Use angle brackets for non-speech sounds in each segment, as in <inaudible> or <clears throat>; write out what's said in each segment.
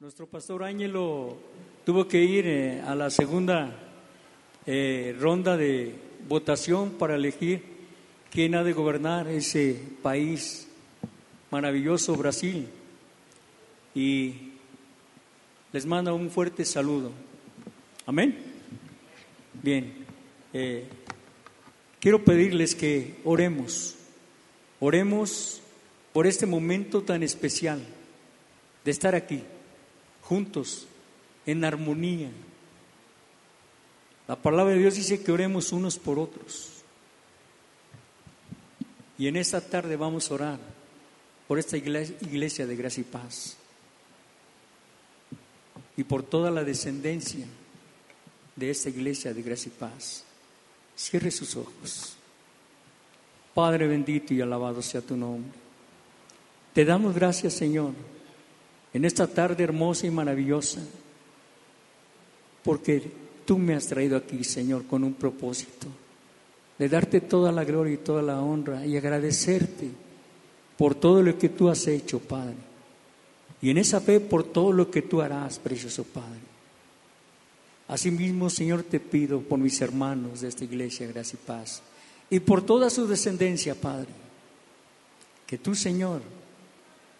Nuestro pastor Ángelo tuvo que ir eh, a la segunda eh, ronda de votación para elegir quién ha de gobernar ese país maravilloso, Brasil. Y les manda un fuerte saludo. Amén. Bien, eh, quiero pedirles que oremos, oremos por este momento tan especial de estar aquí juntos, en armonía. La palabra de Dios dice que oremos unos por otros. Y en esta tarde vamos a orar por esta iglesia de gracia y paz. Y por toda la descendencia de esta iglesia de gracia y paz. Cierre sus ojos. Padre bendito y alabado sea tu nombre. Te damos gracias, Señor en esta tarde hermosa y maravillosa, porque tú me has traído aquí, Señor, con un propósito, de darte toda la gloria y toda la honra y agradecerte por todo lo que tú has hecho, Padre. Y en esa fe por todo lo que tú harás, precioso Padre. Asimismo, Señor, te pido por mis hermanos de esta iglesia, gracia y paz, y por toda su descendencia, Padre, que tú, Señor,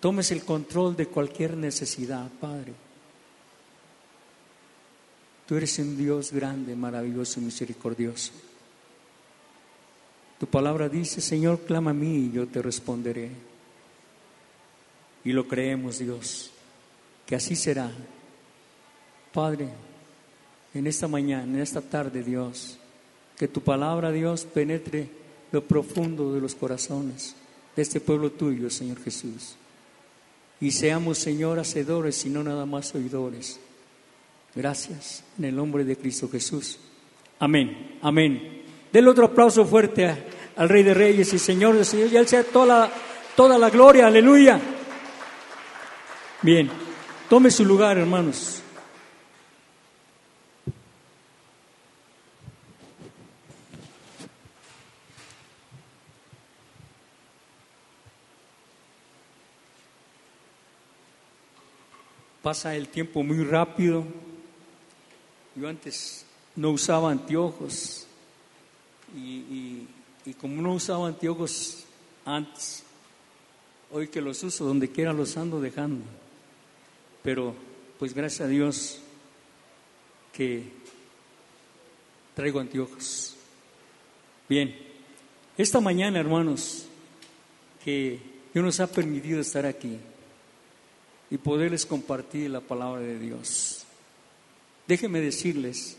tomes el control de cualquier necesidad, Padre. Tú eres un Dios grande, maravilloso y misericordioso. Tu palabra dice, Señor, clama a mí y yo te responderé. Y lo creemos, Dios, que así será. Padre, en esta mañana, en esta tarde, Dios, que tu palabra, Dios, penetre lo profundo de los corazones de este pueblo tuyo, Señor Jesús y seamos, Señor, hacedores y no nada más oidores. Gracias, en el nombre de Cristo Jesús. Amén, amén. Del otro aplauso fuerte al Rey de Reyes y Señor de Señor, y Él sea toda toda la gloria, aleluya. Bien, tome su lugar, hermanos. Pasa el tiempo muy rápido. Yo antes no usaba anteojos y, como no usaba anteojos antes, hoy que los uso donde quiera los ando dejando. Pero pues gracias a Dios que traigo anteojos. Bien, esta mañana hermanos, que Dios nos ha permitido estar aquí y poderles compartir la palabra de Dios. Déjenme decirles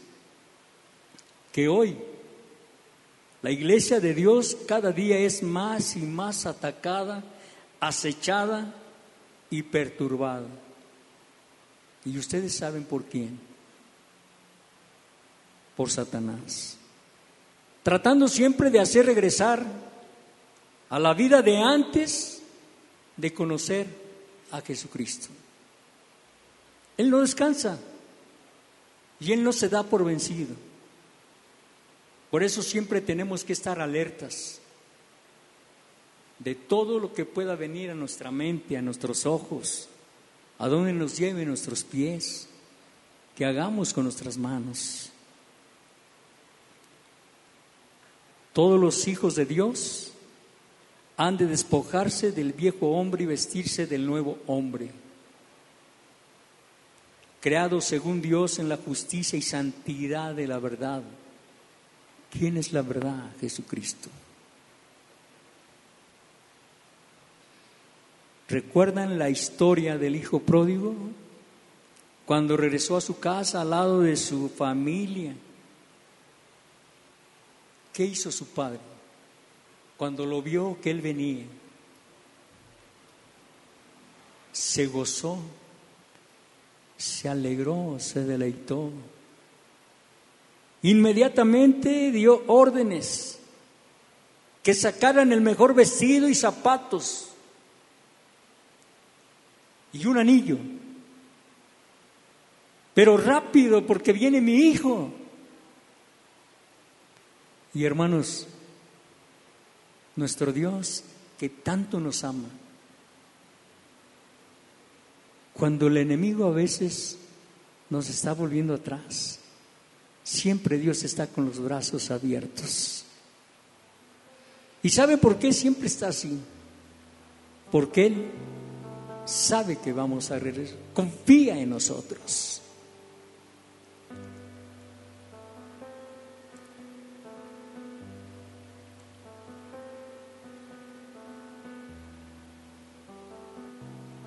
que hoy la iglesia de Dios cada día es más y más atacada, acechada y perturbada. Y ustedes saben por quién. Por Satanás. Tratando siempre de hacer regresar a la vida de antes de conocer a Jesucristo. Él no descansa y Él no se da por vencido. Por eso siempre tenemos que estar alertas de todo lo que pueda venir a nuestra mente, a nuestros ojos, a donde nos lleve nuestros pies, que hagamos con nuestras manos. Todos los hijos de Dios han de despojarse del viejo hombre y vestirse del nuevo hombre, creado según Dios en la justicia y santidad de la verdad. ¿Quién es la verdad? Jesucristo. ¿Recuerdan la historia del hijo pródigo? Cuando regresó a su casa al lado de su familia. ¿Qué hizo su padre? Cuando lo vio que él venía, se gozó, se alegró, se deleitó. Inmediatamente dio órdenes que sacaran el mejor vestido y zapatos y un anillo. Pero rápido porque viene mi hijo. Y hermanos, nuestro Dios que tanto nos ama. cuando el enemigo a veces nos está volviendo atrás, siempre Dios está con los brazos abiertos. ¿Y sabe por qué siempre está así? Porque Él sabe que vamos a regresar, confía en nosotros.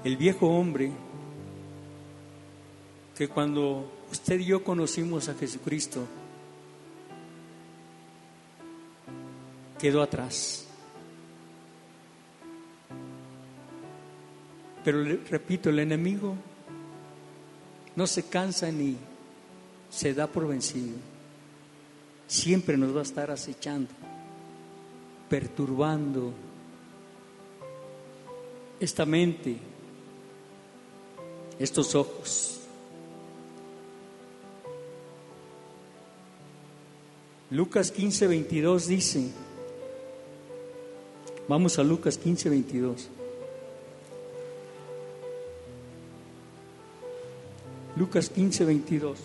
El viejo hombre que cuando usted y yo conocimos a Jesucristo, quedó atrás. Pero repito, el enemigo no se cansa ni se da por vencido. Siempre nos va a estar acechando, perturbando esta mente, estos ojos. Lucas 15, 22 dice, vamos a Lucas 15, 22. Lucas 15, 22. <clears throat>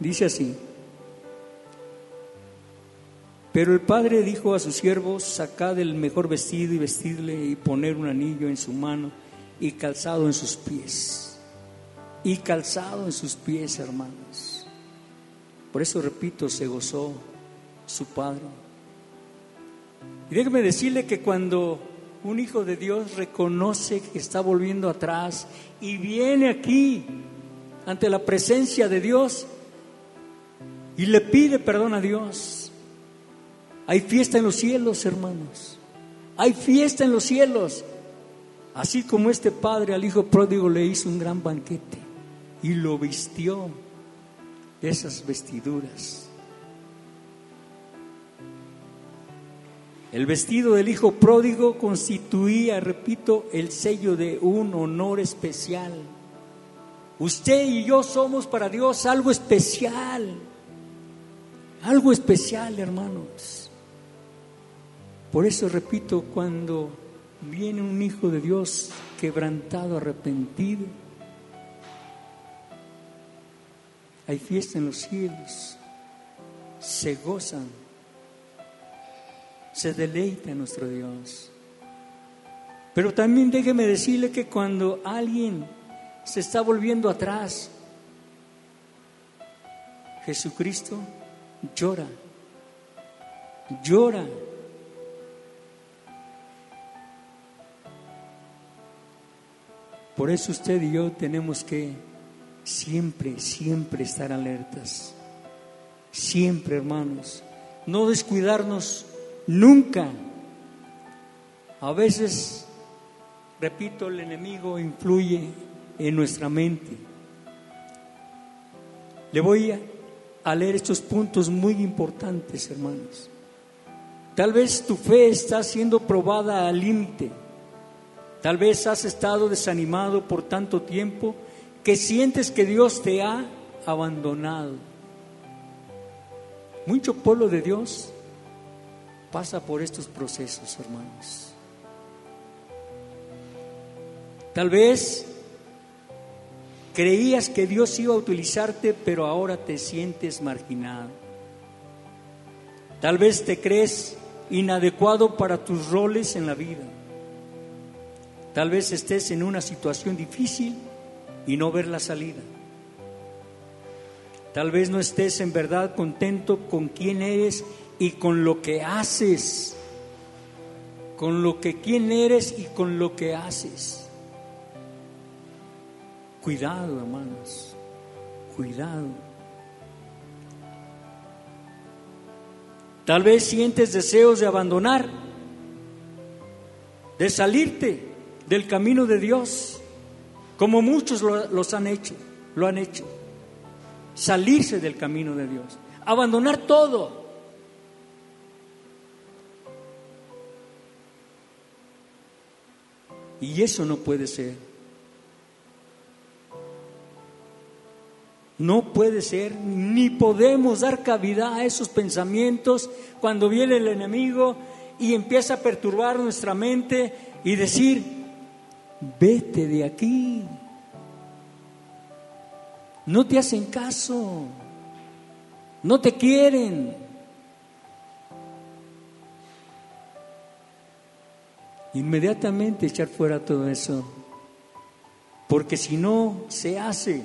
Dice así, pero el padre dijo a sus siervos, sacad el mejor vestido y vestidle y poner un anillo en su mano y calzado en sus pies. Y calzado en sus pies, hermanos. Por eso repito, se gozó su padre. Y déjeme decirle que cuando un hijo de Dios reconoce que está volviendo atrás y viene aquí ante la presencia de Dios y le pide perdón a Dios. Hay fiesta en los cielos, hermanos. Hay fiesta en los cielos. Así como este padre al hijo pródigo le hizo un gran banquete y lo vistió de esas vestiduras. El vestido del hijo pródigo constituía, repito, el sello de un honor especial. Usted y yo somos para Dios algo especial, algo especial, hermanos. Por eso repito, cuando viene un hijo de Dios quebrantado, arrepentido, hay fiesta en los cielos, se gozan se deleita nuestro Dios. Pero también déjeme decirle que cuando alguien se está volviendo atrás, Jesucristo llora, llora. Por eso usted y yo tenemos que siempre, siempre estar alertas. Siempre, hermanos. No descuidarnos Nunca. A veces, repito, el enemigo influye en nuestra mente. Le voy a, leer estos puntos muy importantes, hermanos. Tal vez tu fe está siendo probada al límite. Tal vez has estado desanimado por tanto tiempo que sientes que Dios te ha abandonado. Mucho pueblo de Dios pasa por estos procesos, hermanos. Tal vez creías que Dios iba a utilizarte, pero ahora te sientes marginado. Tal vez te crees inadecuado para tus roles en la vida. Tal vez estés en una situación difícil y no ver la salida. Tal vez no estés en verdad contento con quién eres y con lo que haces, con lo que quién eres y con lo que haces. Cuidado, hermanos, cuidado. Tal vez sientes deseos de abandonar, de salirte del camino de Dios, como muchos lo, los han hecho, lo han hecho. Salirse del camino de Dios, abandonar todo, Y eso no puede ser. No puede ser, ni podemos dar cavidad a esos pensamientos cuando viene el enemigo y empieza a perturbar nuestra mente y decir, vete de aquí. No te hacen caso, no te quieren. Inmediatamente echar fuera todo eso, porque si no se hace,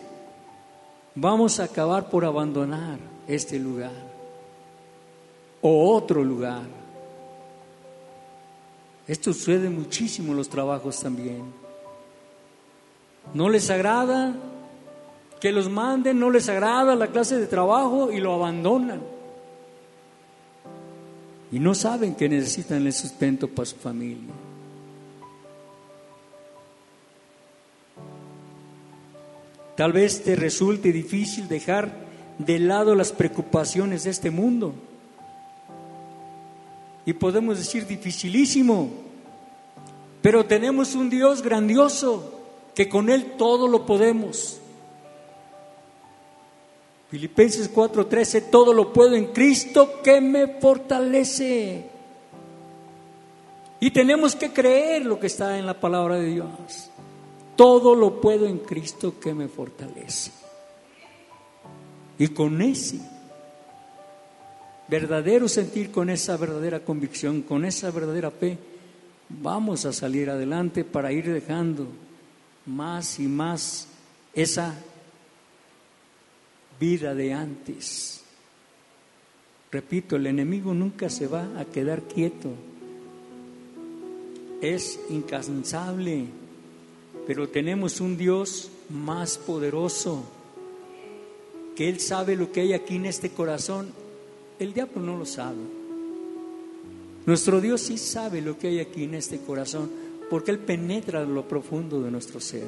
vamos a acabar por abandonar este lugar o otro lugar. Esto sucede muchísimo en los trabajos también. No les agrada que los manden, no les agrada la clase de trabajo y lo abandonan. Y no saben que necesitan el sustento para su familia. Tal vez te resulte difícil dejar de lado las preocupaciones de este mundo. Y podemos decir dificilísimo, pero tenemos un Dios grandioso que con Él todo lo podemos. Filipenses 4:13, todo lo puedo en Cristo que me fortalece. Y tenemos que creer lo que está en la palabra de Dios. Todo lo puedo en Cristo que me fortalece. Y con ese verdadero sentir, con esa verdadera convicción, con esa verdadera fe, vamos a salir adelante para ir dejando más y más esa vida de antes. Repito, el enemigo nunca se va a quedar quieto. Es incansable pero tenemos un Dios más poderoso, que Él sabe lo que hay aquí en este corazón. El diablo no lo sabe. Nuestro Dios sí sabe lo que hay aquí en este corazón, porque Él penetra lo profundo de nuestro ser.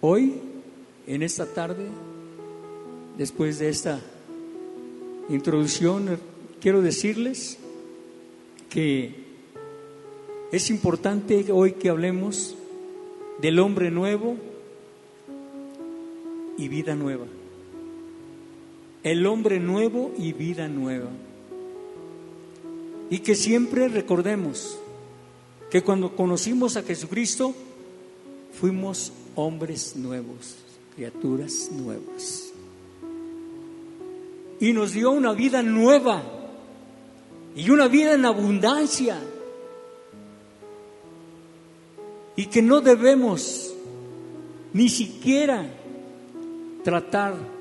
Hoy, en esta tarde, después de esta introducción, quiero decirles que es importante hoy que hablemos del hombre nuevo y vida nueva. El hombre nuevo y vida nueva. Y que siempre recordemos que cuando conocimos a Jesucristo fuimos hombres nuevos, criaturas nuevas. Y nos dio una vida nueva y una vida en abundancia. Y que no debemos ni siquiera tratar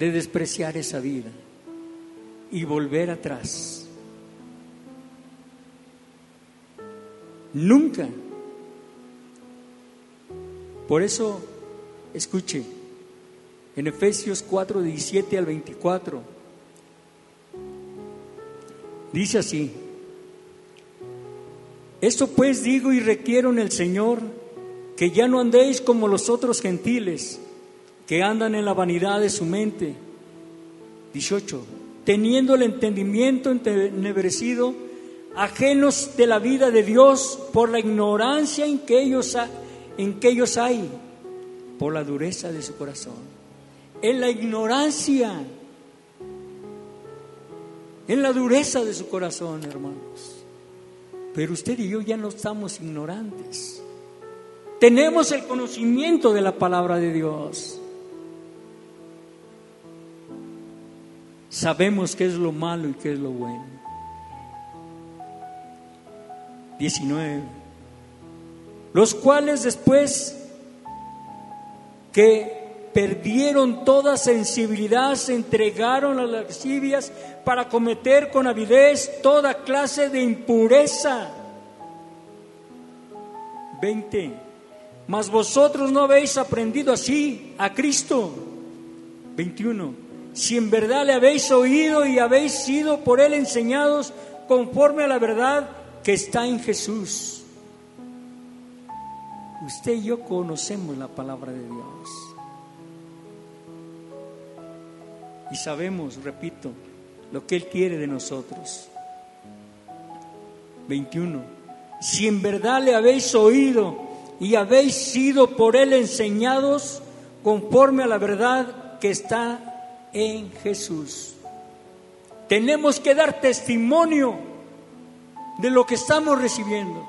de despreciar esa vida y volver atrás. Nunca. Por eso, escuche, en Efesios 4, 17 al 24, Dice así, esto pues digo y requiero en el Señor, que ya no andéis como los otros gentiles, que andan en la vanidad de su mente. 18. Teniendo el entendimiento entenebrecido, ajenos de la vida de Dios por la ignorancia en que ellos, en que ellos hay, por la dureza de su corazón. En la ignorancia en la dureza de su corazón, hermanos. Pero usted y yo ya no estamos ignorantes. Tenemos el conocimiento de la palabra de Dios. Sabemos qué es lo malo y qué es lo bueno. 19. Los cuales después que perdieron toda sensibilidad, se entregaron a las lascivias para cometer con avidez toda clase de impureza. 20. Mas vosotros no habéis aprendido así a Cristo. 21. Si en verdad le habéis oído y habéis sido por él enseñados conforme a la verdad que está en Jesús. Usted y yo conocemos la palabra de Dios. y sabemos, repito, lo que Él quiere de nosotros. 21. Si en verdad le habéis oído y habéis sido por Él enseñados conforme a la verdad que está en Jesús. Tenemos que dar testimonio de lo que estamos recibiendo.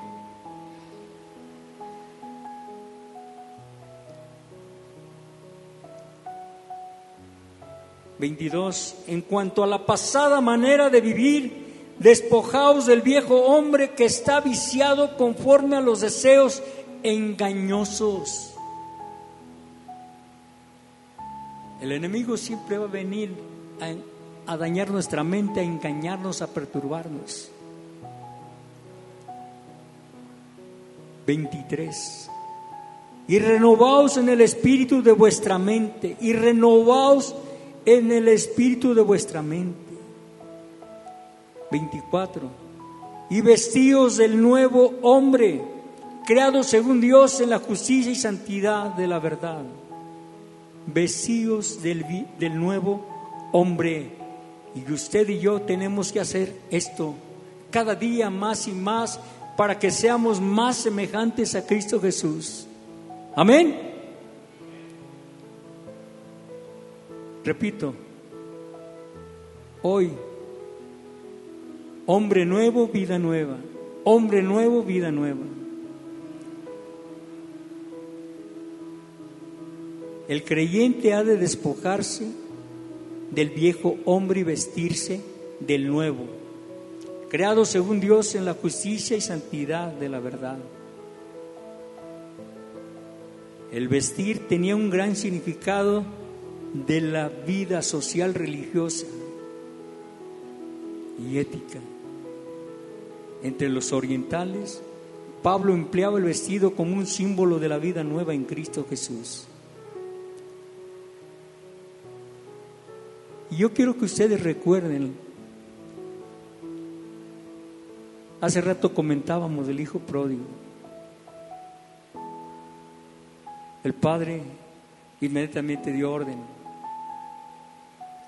Veintidós. En cuanto a la pasada manera de vivir, despojaos del viejo hombre que está viciado conforme a los deseos engañosos. El enemigo siempre va a venir a, dañar nuestra mente, a engañarnos, a perturbarnos. 23. Y renovaos en el espíritu de vuestra mente, y renovaos en el espíritu de vuestra mente. 24. Y vestíos del nuevo hombre, creado según Dios en la justicia y santidad de la verdad. Vestíos del, del nuevo hombre. Y usted y yo tenemos que hacer esto cada día más y más para que seamos más semejantes a Cristo Jesús. Amén. Repito, hoy, hombre nuevo, vida nueva. Hombre nuevo, vida nueva. El creyente ha de despojarse del viejo hombre y vestirse del nuevo, creado según Dios en la justicia y santidad de la verdad. El vestir tenía un gran significado de la vida social religiosa y ética. Entre los orientales, Pablo empleaba el vestido como un símbolo de la vida nueva en Cristo Jesús. Y yo quiero que ustedes recuerden, hace rato comentábamos del hijo pródigo. El padre inmediatamente dio orden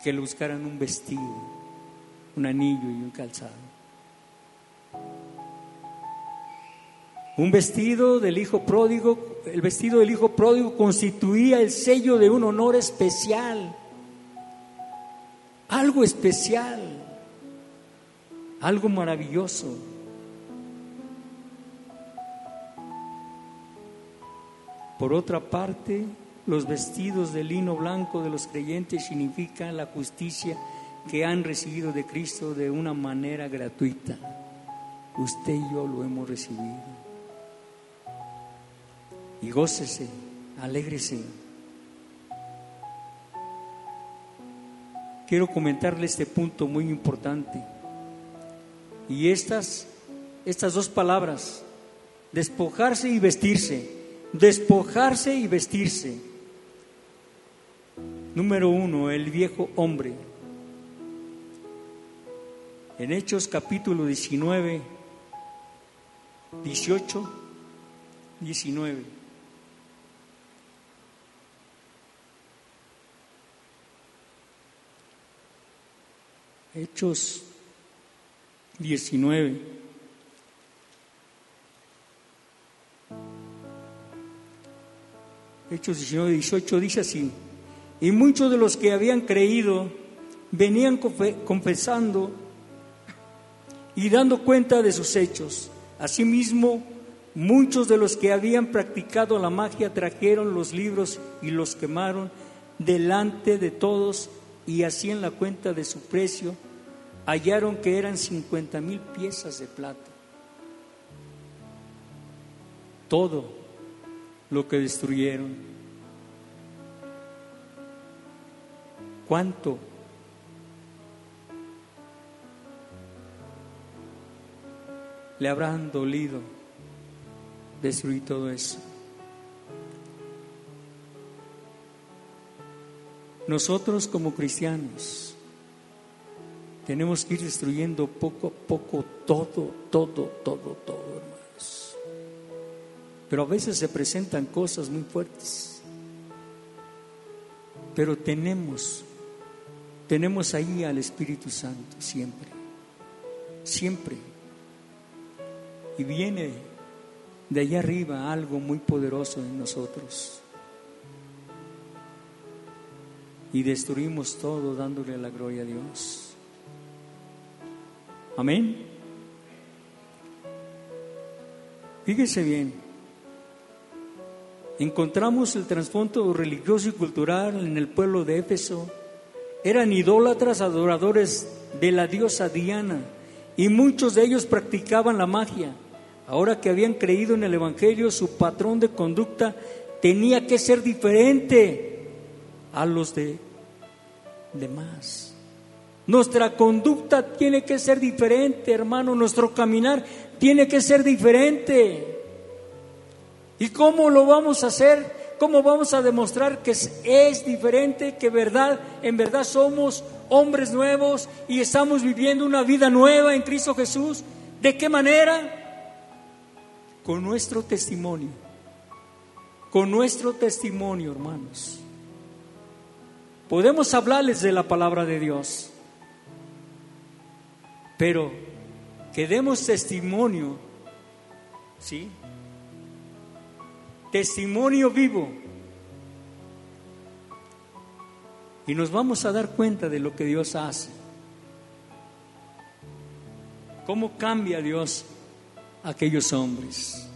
que le buscaran un vestido, un anillo y un calzado. Un vestido del hijo pródigo, el vestido del hijo pródigo constituía el sello de un honor especial algo especial, algo maravilloso. Por otra parte, los vestidos de lino blanco de los creyentes significan la justicia que han recibido de Cristo de una manera gratuita. Usted y yo lo hemos recibido. Y gócese, alégrese quiero comentarle este punto muy importante. Y estas, estas dos palabras, despojarse y vestirse, despojarse y vestirse. Número uno, el viejo hombre. En Hechos capítulo 19, 18, 19. Hechos 19. Hechos 19, 18 dice así, y muchos de los que habían creído venían confesando y dando cuenta de sus hechos. Asimismo, muchos de los que habían practicado la magia trajeron los libros y los quemaron delante de todos y así en la cuenta de su precio hallaron que eran 50 mil piezas de plata. Todo lo que destruyeron. ¿Cuánto? Le habrán dolido destruir todo eso. Nosotros como cristianos tenemos que ir destruyendo poco a poco todo, todo, todo, todo, hermanos. Pero a veces se presentan cosas muy fuertes. Pero tenemos, tenemos ahí al Espíritu Santo siempre, siempre. Y viene de allá arriba algo muy poderoso en nosotros. Y destruimos todo dándole la gloria a Dios. Amén. Fíjese bien, encontramos el trasfondo religioso y cultural en el pueblo de Éfeso. Eran idólatras adoradores de la diosa Diana y muchos de ellos practicaban la magia. Ahora que habían creído en el Evangelio, su patrón de conducta tenía que ser diferente a los de demás. Nuestra conducta tiene que ser diferente, hermano. Nuestro caminar tiene que ser diferente. ¿Y cómo lo vamos a hacer? ¿Cómo vamos a demostrar que es, diferente, que verdad, en verdad somos hombres nuevos y estamos viviendo una vida nueva en Cristo Jesús? ¿De qué manera? Con nuestro testimonio. Con nuestro testimonio, hermanos. Podemos hablarles de la palabra de Dios, pero que demos testimonio, ¿sí? Testimonio vivo. Y nos vamos a dar cuenta de lo que Dios hace. ¿Cómo cambia Dios a aquellos hombres?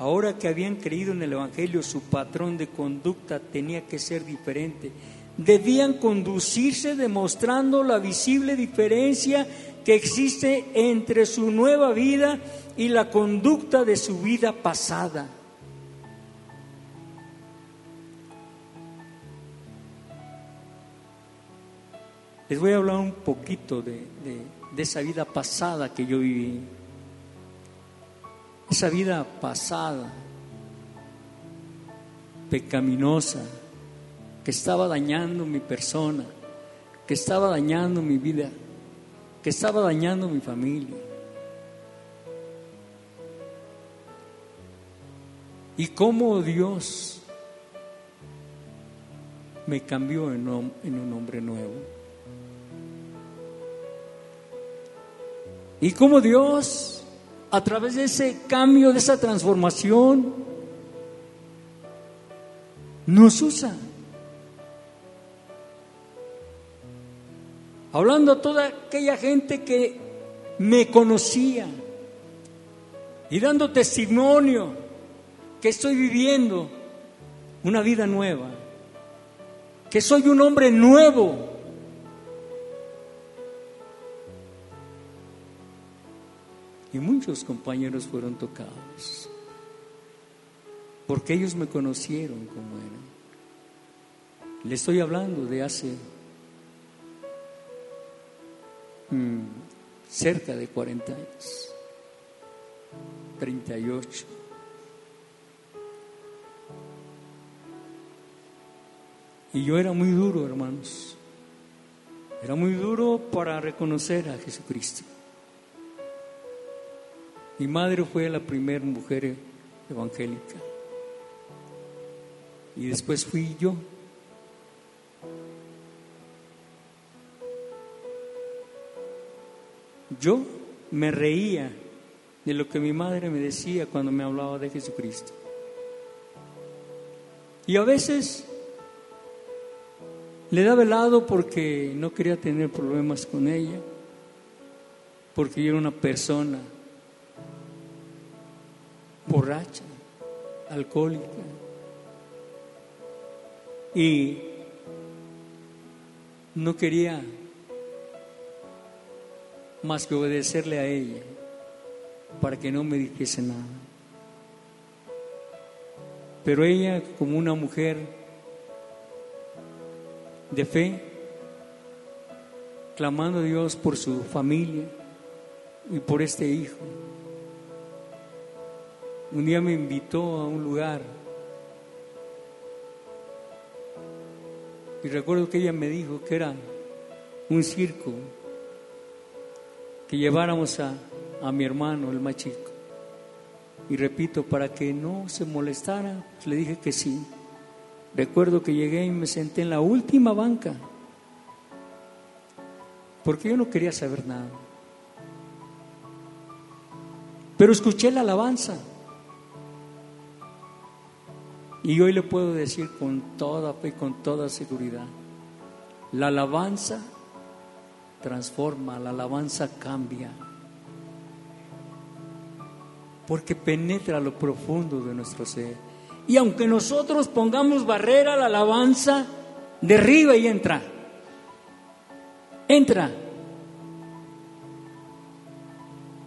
Ahora que habían creído en el Evangelio, su patrón de conducta tenía que ser diferente. Debían conducirse demostrando la visible diferencia que existe entre su nueva vida y la conducta de su vida pasada. Les voy a hablar un poquito de, esa vida pasada que yo viví esa vida pasada, pecaminosa, que estaba dañando mi persona, que estaba dañando mi vida, que estaba dañando mi familia. Y cómo Dios me cambió en, un hombre nuevo. Y cómo Dios a través de ese cambio, de esa transformación, nos usa. Hablando a toda aquella gente que me conocía y dando testimonio que estoy viviendo una vida nueva, que soy un hombre nuevo Y muchos compañeros fueron tocados, porque ellos me conocieron como era. Le estoy hablando de hace mm, cerca de 40 años, 38. Y yo era muy duro, hermanos. Era muy duro para reconocer a Jesucristo. Mi madre fue la primera mujer evangélica. Y después fui yo. Yo me reía de lo que mi madre me decía cuando me hablaba de Jesucristo. Y a veces le daba helado porque no quería tener problemas con ella, porque yo era una persona alcohólica. Y no quería más que obedecerle a ella para que no me dijese nada. Pero ella, como una mujer de fe, clamando a Dios por su familia y por este hijo, un día me invitó a un lugar y recuerdo que ella me dijo que era un circo, que lleváramos a, a mi hermano, el más chico. Y repito, para que no se molestara, pues le dije que sí. Recuerdo que llegué y me senté en la última banca, porque yo no quería saber nada. Pero escuché la alabanza. Y hoy le puedo decir con toda fe con toda seguridad, la alabanza transforma, la alabanza cambia, porque penetra lo profundo de nuestro ser. Y aunque nosotros pongamos barrera, la alabanza derriba y entra. Entra.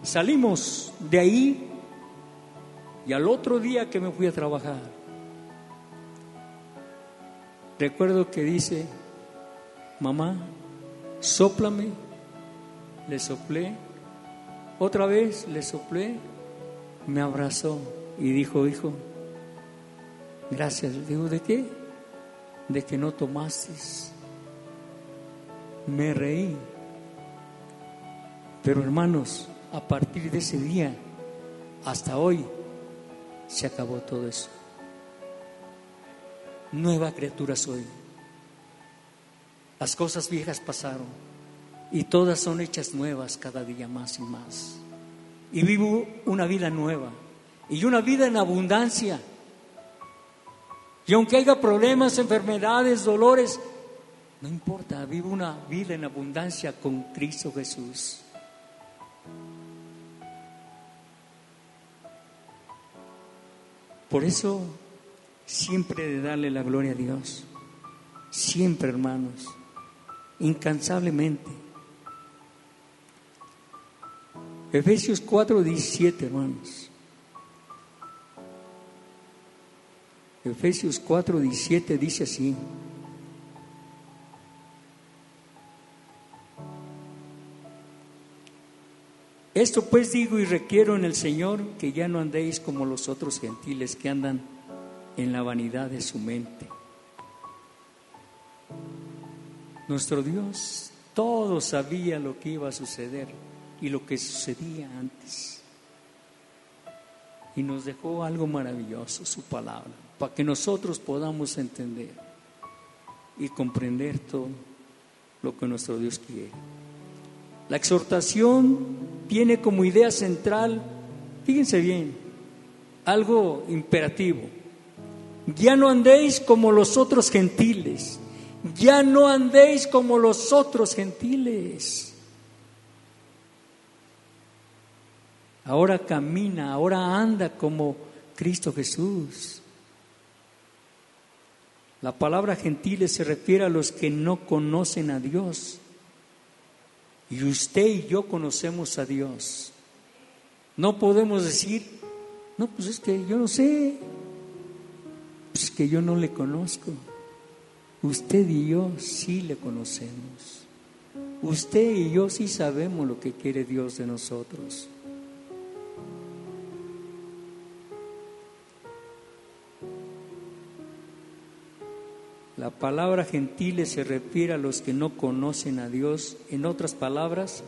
Salimos de ahí y al otro día que me fui a trabajar, recuerdo que dice, mamá, sóplame, le soplé, otra vez le soplé, me abrazó y dijo, hijo, gracias. Digo, ¿de qué? De que no tomaste. Me reí. Pero hermanos, a partir de ese día hasta hoy se acabó todo eso. Nueva criatura soy. Las cosas viejas pasaron y todas son hechas nuevas cada día más y más. Y vivo una vida nueva y una vida en abundancia. Y aunque haya problemas, enfermedades, dolores, no importa, vivo una vida en abundancia con Cristo Jesús. Por eso, siempre de darle la gloria a Dios. Siempre, hermanos incansablemente. Efesios 4, 17, hermanos. Efesios 4, 17 dice así. Esto pues digo y requiero en el Señor que ya no andéis como los otros gentiles que andan en la vanidad de su mente nuestro Dios todo sabía lo que iba a suceder y lo que sucedía antes. Y nos dejó algo maravilloso, su palabra, para que nosotros podamos entender y comprender todo lo que nuestro Dios quiere. La exhortación tiene como idea central, fíjense bien, algo imperativo. Ya no andéis como los otros gentiles ya no andéis como los otros gentiles. Ahora camina, ahora anda como Cristo Jesús. La palabra gentiles se refiere a los que no conocen a Dios. Y usted y yo conocemos a Dios. No podemos decir, no, pues es que yo no sé, pues es que yo no le conozco. Usted y yo sí le conocemos. Usted y yo sí sabemos lo que quiere Dios de nosotros. La palabra gentiles se refiere a los que no conocen a Dios. En otras palabras,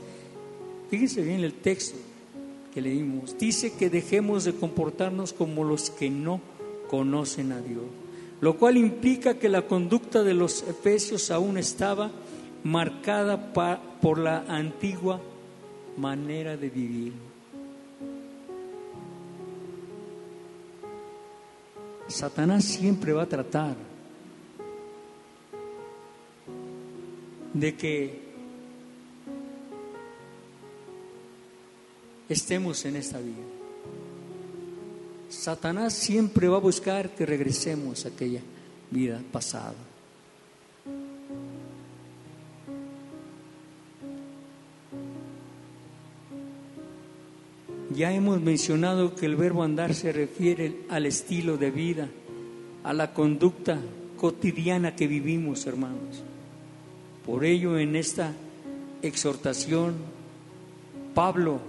fíjese bien el texto que leímos. Dice que dejemos de comportarnos como los que no conocen a Dios lo cual implica que la conducta de los efesios aún estaba marcada por la antigua manera de vivir. Satanás siempre va a tratar de que estemos en esta vida. Satanás siempre va a buscar que regresemos a aquella vida pasada. Ya hemos mencionado que el verbo andar se refiere al estilo de vida, a la conducta cotidiana que vivimos, hermanos. Por ello, en esta exhortación, Pablo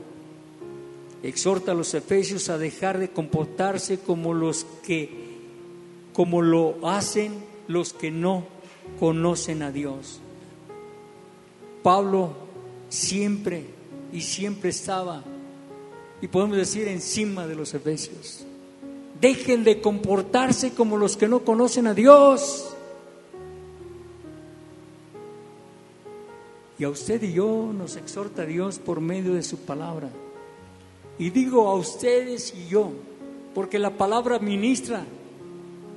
exhorta a los efesios a dejar de comportarse como los que como lo hacen los que no conocen a Dios. Pablo siempre y siempre estaba y podemos decir encima de los efesios. Dejen de comportarse como los que no conocen a Dios. Y a usted y yo nos exhorta Dios por medio de su palabra. Y digo a ustedes y yo, porque la palabra ministra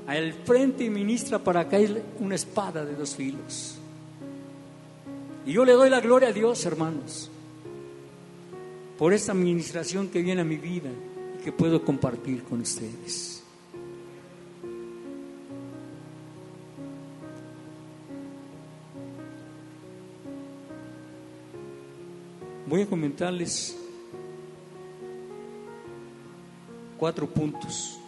al frente ministra para caer una espada de dos filos. Y yo le doy la gloria a Dios, hermanos, por esta administración que viene a mi vida y que puedo compartir con ustedes. Voy a comentarles cuatro puntos.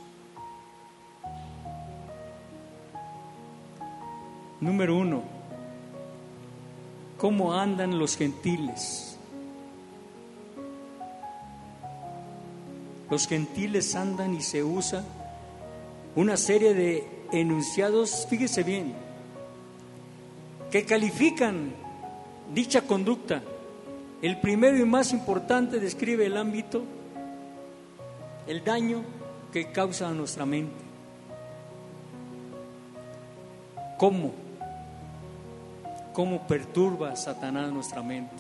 Número uno, ¿cómo andan los gentiles? Los gentiles andan y se usa una serie de enunciados, fíjese bien, que califican dicha conducta. El primero y más importante describe el ámbito, el daño que causa a nuestra mente. ¿Cómo? cómo perturba Satanás nuestra mente.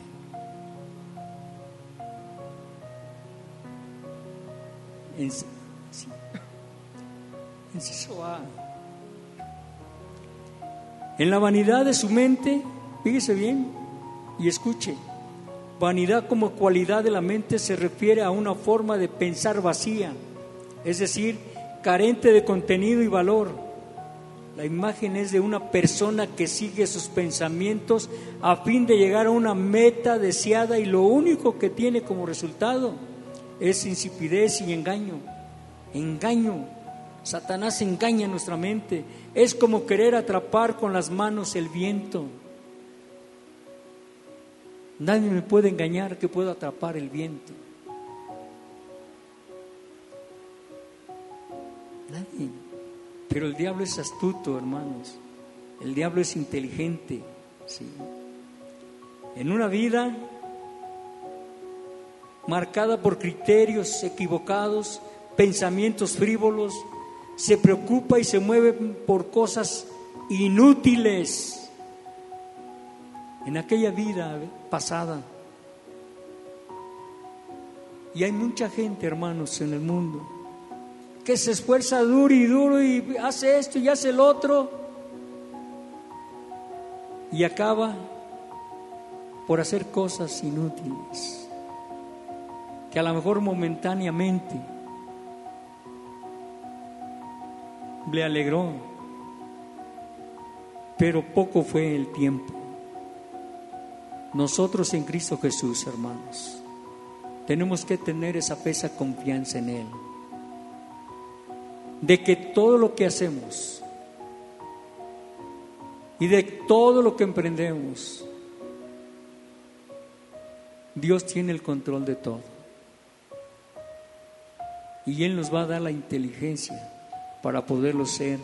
En la vanidad de su mente, fíjese bien y escuche, vanidad como cualidad de la mente se refiere a una forma de pensar vacía, es decir, carente de contenido y valor la imagen es de una persona que sigue sus pensamientos a fin de llegar a una meta deseada y lo único que tiene como resultado es insipidez y engaño. Engaño. Satanás engaña nuestra mente. Es como querer atrapar con las manos el viento. Nadie me puede engañar que puedo atrapar el viento. Nadie. Pero el diablo es astuto, hermanos. El diablo es inteligente. ¿sí? En una vida marcada por criterios equivocados, pensamientos frívolos, se preocupa y se mueve por cosas inútiles. En aquella vida pasada. Y hay mucha gente, hermanos, en el mundo que se esfuerza duro y duro y hace esto y hace el otro y acaba por hacer cosas inútiles que a lo mejor momentáneamente le alegró, pero poco fue el tiempo. Nosotros en Cristo Jesús, hermanos, tenemos que tener esa pesa confianza en Él de que todo lo que hacemos y de todo lo que emprendemos, Dios tiene el control de todo. Y Él nos va a dar la inteligencia para poderlo ser,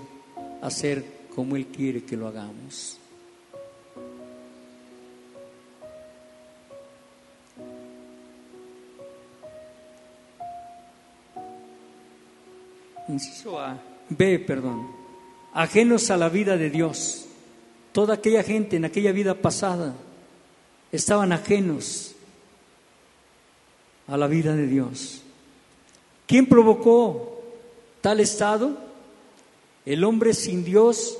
hacer como Él quiere que lo hagamos. Inciso A, B, perdón, ajenos a la vida de Dios. Toda aquella gente en aquella vida pasada estaban ajenos a la vida de Dios. ¿Quién provocó tal estado? El hombre sin Dios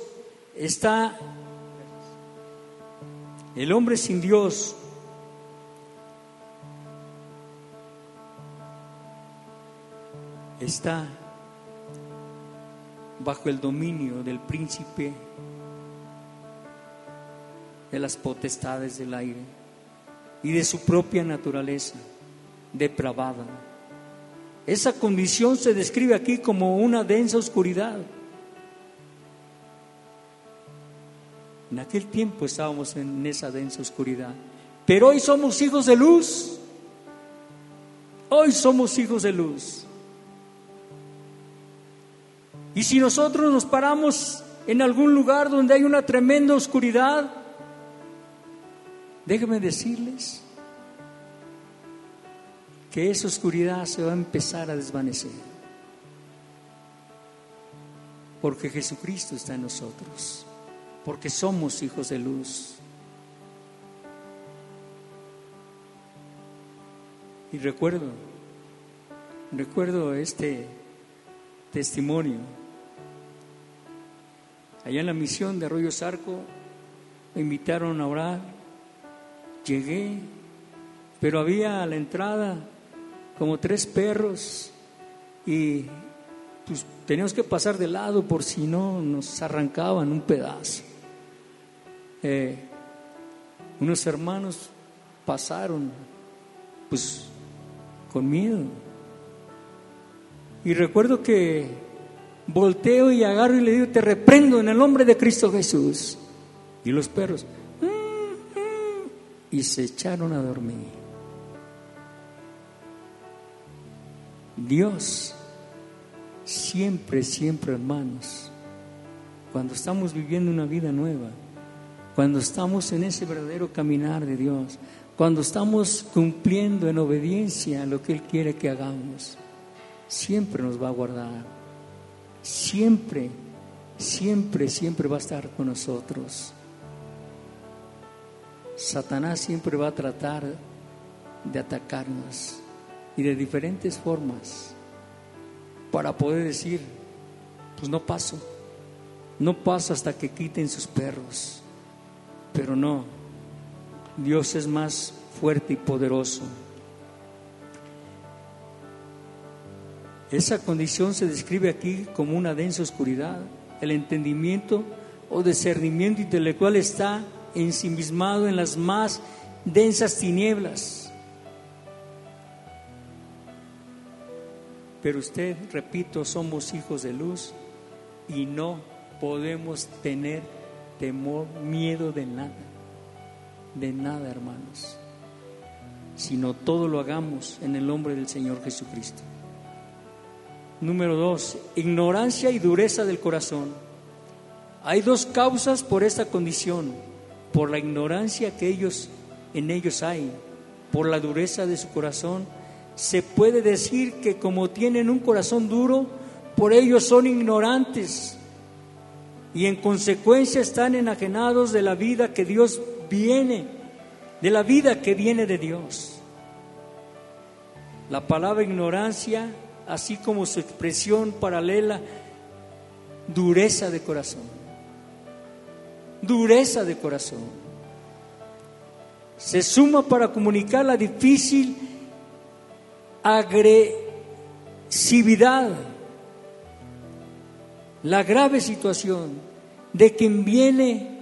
está, el hombre sin Dios está bajo el dominio del príncipe de las potestades del aire y de su propia naturaleza depravada. Esa condición se describe aquí como una densa oscuridad. En aquel tiempo estábamos en esa densa oscuridad, pero hoy somos hijos de luz. Hoy somos hijos de luz. Y si nosotros nos paramos en algún lugar donde hay una tremenda oscuridad, déjenme decirles que esa oscuridad se va a empezar a desvanecer. Porque Jesucristo está en nosotros, porque somos hijos de luz. Y recuerdo, recuerdo este testimonio allá en la misión de Arroyo Zarco, me invitaron a orar, llegué, pero había a la entrada como tres perros y pues, teníamos que pasar de lado por si no nos arrancaban un pedazo. Eh, unos hermanos pasaron pues con miedo. Y recuerdo que volteo y agarro y le digo, te reprendo en el nombre de Cristo Jesús. Y los perros, mm, mm", y se echaron a dormir. Dios, siempre, siempre hermanos, cuando estamos viviendo una vida nueva, cuando estamos en ese verdadero caminar de Dios, cuando estamos cumpliendo en obediencia lo que Él quiere que hagamos, siempre nos va a guardar, siempre, siempre, siempre va a estar con nosotros. Satanás siempre va a tratar de atacarnos y de diferentes formas para poder decir, pues no paso, no paso hasta que quiten sus perros, pero no, Dios es más fuerte y poderoso. Esa condición se describe aquí como una densa oscuridad. El entendimiento o discernimiento intelectual está ensimismado en las más densas tinieblas. Pero usted, repito, somos hijos de luz y no podemos tener temor, miedo de nada, de nada, hermanos, sino todo lo hagamos en el nombre del Señor Jesucristo. Número dos, ignorancia y dureza del corazón. Hay dos causas por esta condición, por la ignorancia que ellos en ellos hay, por la dureza de su corazón se puede decir que como tienen un corazón duro, por ello son ignorantes y en consecuencia están enajenados de la vida que Dios viene, de la vida que viene de Dios. La palabra ignorancia, así como su expresión paralela, dureza de corazón. Dureza de corazón. Se suma para comunicar la difícil agresividad, la grave situación de quien viene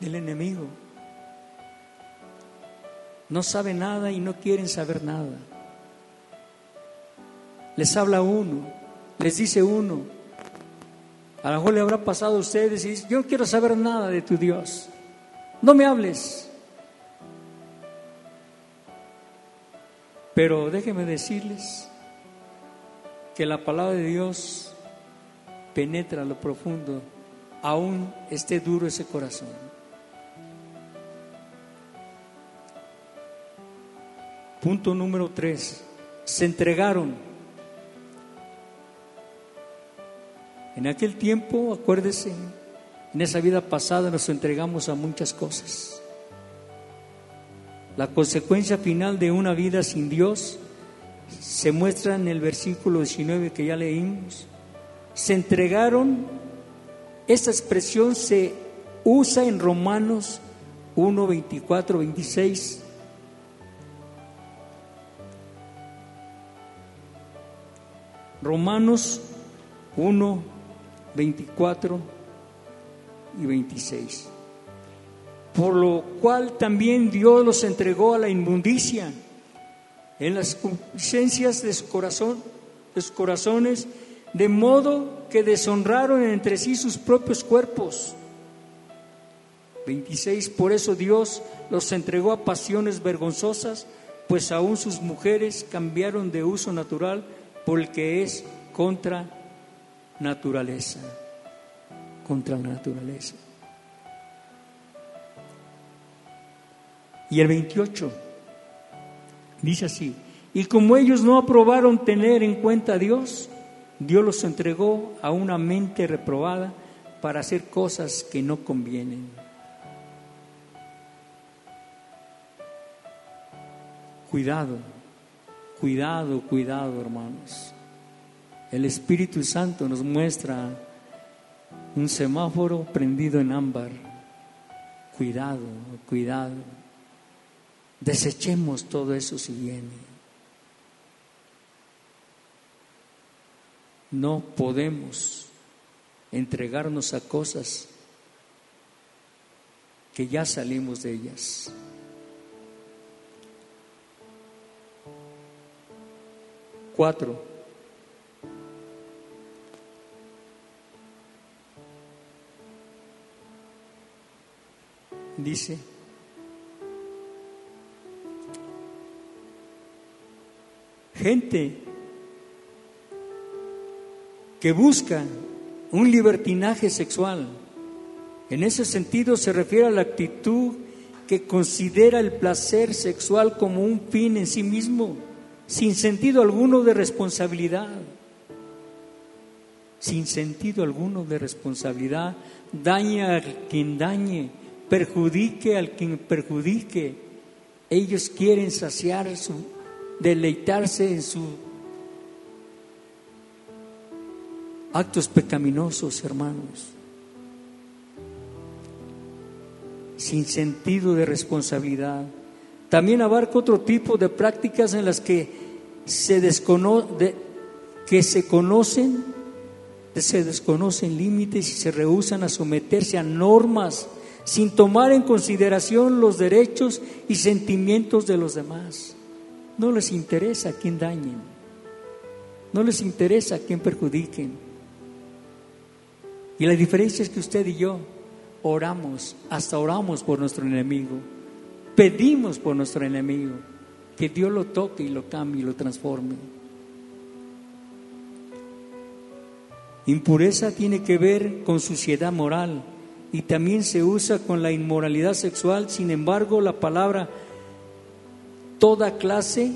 del enemigo. No sabe nada y no quieren saber nada. Les habla uno, les dice uno. A lo mejor le habrá pasado a ustedes y dice, yo no quiero saber nada de tu Dios. No me hables. Pero déjenme decirles que la palabra de Dios penetra lo profundo, aún esté duro ese corazón. Punto número tres, se entregaron. En aquel tiempo, acuérdese, en esa vida pasada nos entregamos a muchas cosas. La consecuencia final de una vida sin Dios se muestra en el versículo 19 que ya leímos. Se entregaron, esta expresión se usa en Romanos 1, 24, 26. Romanos 1, 24 y 26 por lo cual también Dios los entregó a la inmundicia en las conciencias de de sus corazones, de modo que deshonraron entre sí sus propios cuerpos. 26. Por eso Dios los entregó a pasiones vergonzosas, pues aún sus mujeres cambiaron de uso natural por el que es contra naturaleza. Contra la naturaleza. Y el 28 dice así, y como ellos no aprobaron tener en cuenta a Dios, Dios los entregó a una mente reprobada para hacer cosas que no convienen. Cuidado, cuidado, cuidado, hermanos. el Espíritu Santo nos muestra un semáforo prendido en ámbar. Cuidado, cuidado. Desechemos todo eso si viene. No podemos entregarnos a cosas que ya salimos de ellas. Cuatro. Dice, gente que busca un libertinaje sexual. En ese sentido se refiere a la actitud que considera el placer sexual como un fin en sí mismo, sin sentido alguno de responsabilidad. Sin sentido alguno de responsabilidad, daña a quien dañe, perjudique al quien perjudique. Ellos quieren saciar su, deleitarse en su actos pecaminosos, hermanos, sin sentido de responsabilidad. También abarca otro tipo de prácticas en las que se, que se conocen, se desconocen límites y se rehusan a someterse a normas sin tomar en consideración los derechos y sentimientos de los demás. No les interesa quien dañen, no les interesa quien perjudiquen. Y la diferencia es que usted y yo oramos, hasta oramos por nuestro enemigo, pedimos por nuestro enemigo, que Dios lo toque y lo cambie y lo transforme. Impureza tiene que ver con suciedad moral y también se usa con la inmoralidad sexual. Sin embargo, la palabra toda clase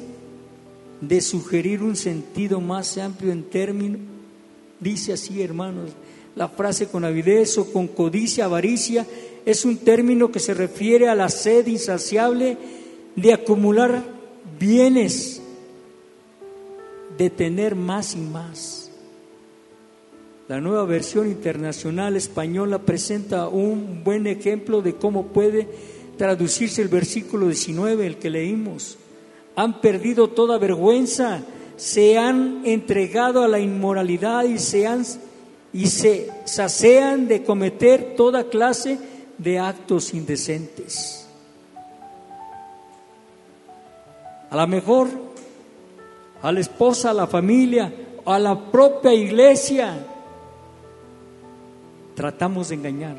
de sugerir un sentido más amplio en términos, dice así, hermanos, la frase con avidez o con codicia, avaricia, es un término que se refiere a la sed insaciable de acumular bienes, de tener más y más. La nueva versión internacional española presenta un buen ejemplo de cómo puede traducirse el versículo 19, el que leímos. Han perdido toda vergüenza, se han entregado a la inmoralidad y se han y se de cometer toda clase de actos indecentes. A lo mejor a la esposa, a la familia, a la propia iglesia, tratamos de engañar.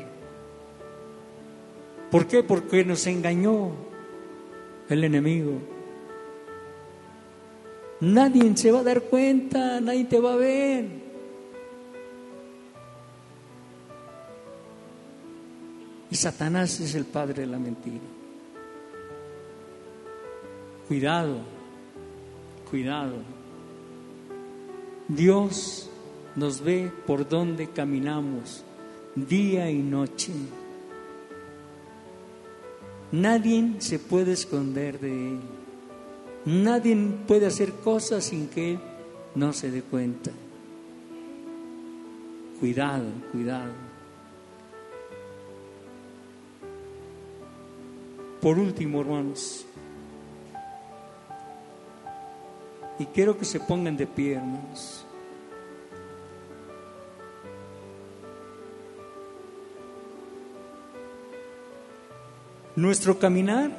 ¿Por qué? Porque nos engañó el enemigo. Nadie se va a dar cuenta, nadie te va a ver. Y Satanás es el padre de la mentira. Cuidado, cuidado. Dios nos ve por donde caminamos día y noche. Nadie se puede esconder de Él. Nadie puede hacer cosas sin que Él no se dé cuenta. Cuidado, cuidado. Por último, hermanos, y quiero que se pongan de pie, hermanos. Nuestro caminar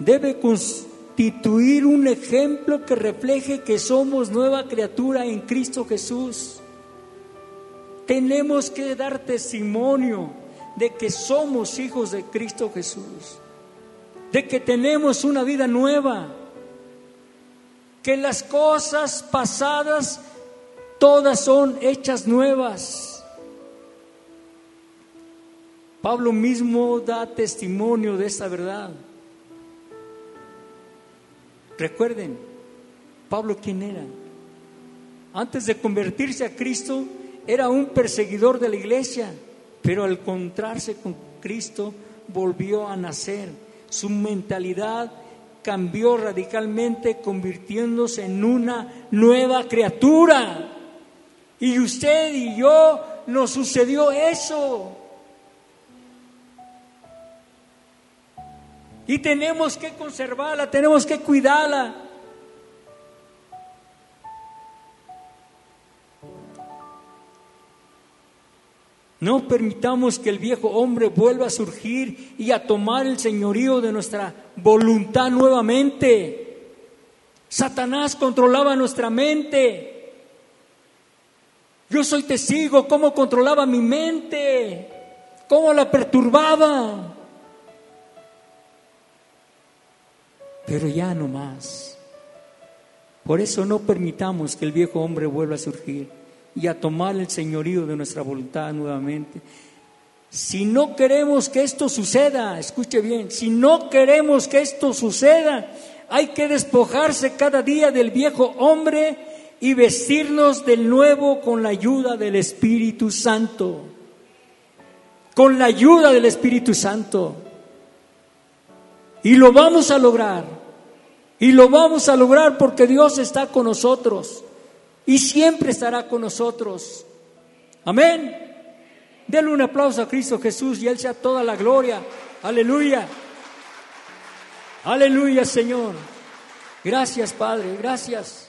debe constituir un ejemplo que refleje que somos nueva criatura en Cristo Jesús. Tenemos que dar testimonio de que somos hijos de Cristo Jesús, de que tenemos una vida nueva, que las cosas pasadas todas son hechas nuevas. Pablo mismo da testimonio de esta verdad. Recuerden, Pablo quién era. Antes de convertirse a Cristo, era un perseguidor de la iglesia pero al encontrarse con Cristo volvió a nacer. Su mentalidad cambió radicalmente convirtiéndose en una nueva criatura. Y usted y yo nos sucedió eso. Y tenemos que conservarla, tenemos que cuidarla. No permitamos que el viejo hombre vuelva a surgir y a tomar el señorío de nuestra voluntad nuevamente. Satanás controlaba nuestra mente. Yo soy testigo cómo controlaba mi mente, cómo la perturbaba. Pero ya no más. Por eso no permitamos que el viejo hombre vuelva a surgir y a tomar el señorío de nuestra voluntad nuevamente. Si no queremos que esto suceda, escuche bien, si no queremos que esto suceda, hay que despojarse cada día del viejo hombre y vestirnos del nuevo con la ayuda del Espíritu Santo. Con la ayuda del Espíritu Santo. Y lo vamos a lograr. Y lo vamos a lograr porque Dios está con nosotros y siempre estará con nosotros. Amén. Denle un aplauso a Cristo Jesús y Él sea toda la gloria. Aleluya. Aleluya, Señor. Gracias, Padre. Gracias.